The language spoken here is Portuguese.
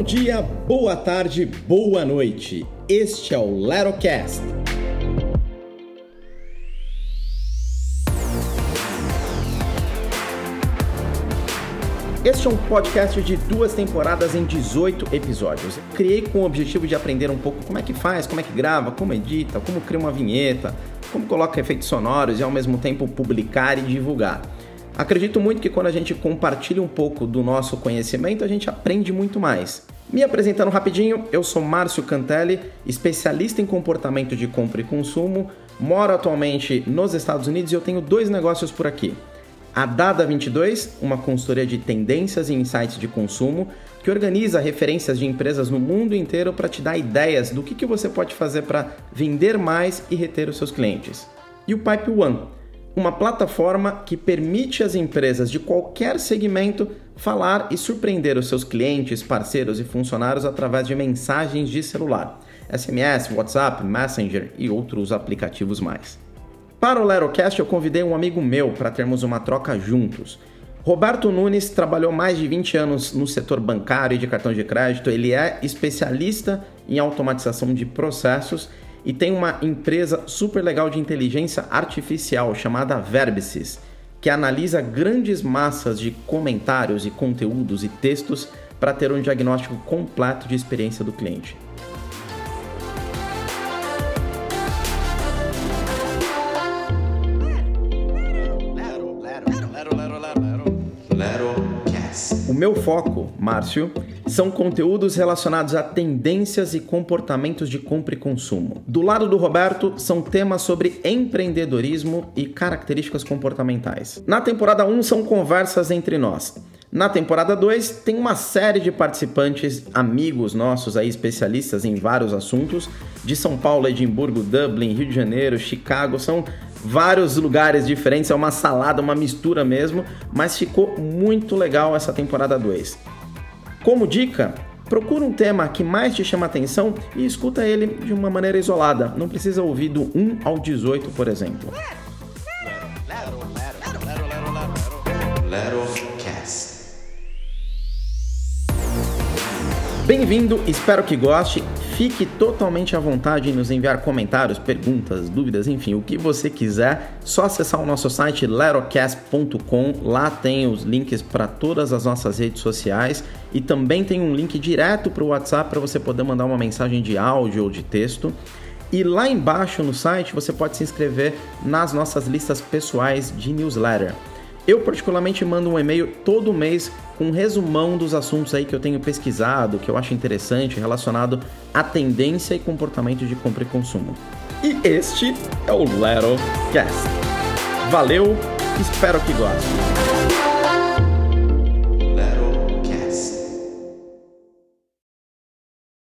Bom dia, boa tarde, boa noite. Este é o Lerocast. Este é um podcast de duas temporadas em 18 episódios. Criei com o objetivo de aprender um pouco como é que faz, como é que grava, como edita, como cria uma vinheta, como coloca efeitos sonoros e ao mesmo tempo publicar e divulgar. Acredito muito que quando a gente compartilha um pouco do nosso conhecimento, a gente aprende muito mais. Me apresentando rapidinho, eu sou Márcio Cantelli, especialista em comportamento de compra e consumo, moro atualmente nos Estados Unidos e eu tenho dois negócios por aqui. A Dada 22, uma consultoria de tendências e insights de consumo, que organiza referências de empresas no mundo inteiro para te dar ideias do que, que você pode fazer para vender mais e reter os seus clientes. E o Pipe One, uma plataforma que permite às empresas de qualquer segmento falar e surpreender os seus clientes, parceiros e funcionários através de mensagens de celular, SMS, WhatsApp, Messenger e outros aplicativos mais. Para o Lerocast, eu convidei um amigo meu para termos uma troca juntos. Roberto Nunes trabalhou mais de 20 anos no setor bancário e de cartão de crédito. Ele é especialista em automatização de processos e tem uma empresa super legal de inteligência artificial chamada Verbsys, que analisa grandes massas de comentários e conteúdos e textos para ter um diagnóstico completo de experiência do cliente. O meu foco, Márcio, são conteúdos relacionados a tendências e comportamentos de compra e consumo. Do lado do Roberto, são temas sobre empreendedorismo e características comportamentais. Na temporada 1 são conversas entre nós. Na temporada 2, tem uma série de participantes, amigos nossos aí, especialistas em vários assuntos, de São Paulo, Edimburgo, Dublin, Rio de Janeiro, Chicago, são vários lugares diferentes, é uma salada, uma mistura mesmo, mas ficou muito legal essa temporada 2. Como dica, procura um tema que mais te chama atenção e escuta ele de uma maneira isolada. Não precisa ouvir do 1 ao 18, por exemplo. Bem-vindo, espero que goste. Fique totalmente à vontade em nos enviar comentários, perguntas, dúvidas, enfim, o que você quiser. Só acessar o nosso site lerocast.com. Lá tem os links para todas as nossas redes sociais e também tem um link direto para o WhatsApp para você poder mandar uma mensagem de áudio ou de texto. E lá embaixo no site você pode se inscrever nas nossas listas pessoais de newsletter. Eu particularmente mando um e-mail todo mês com um resumão dos assuntos aí que eu tenho pesquisado, que eu acho interessante, relacionado à tendência e comportamento de compra e consumo. E este é o Lero Cast. Valeu, espero que gostem.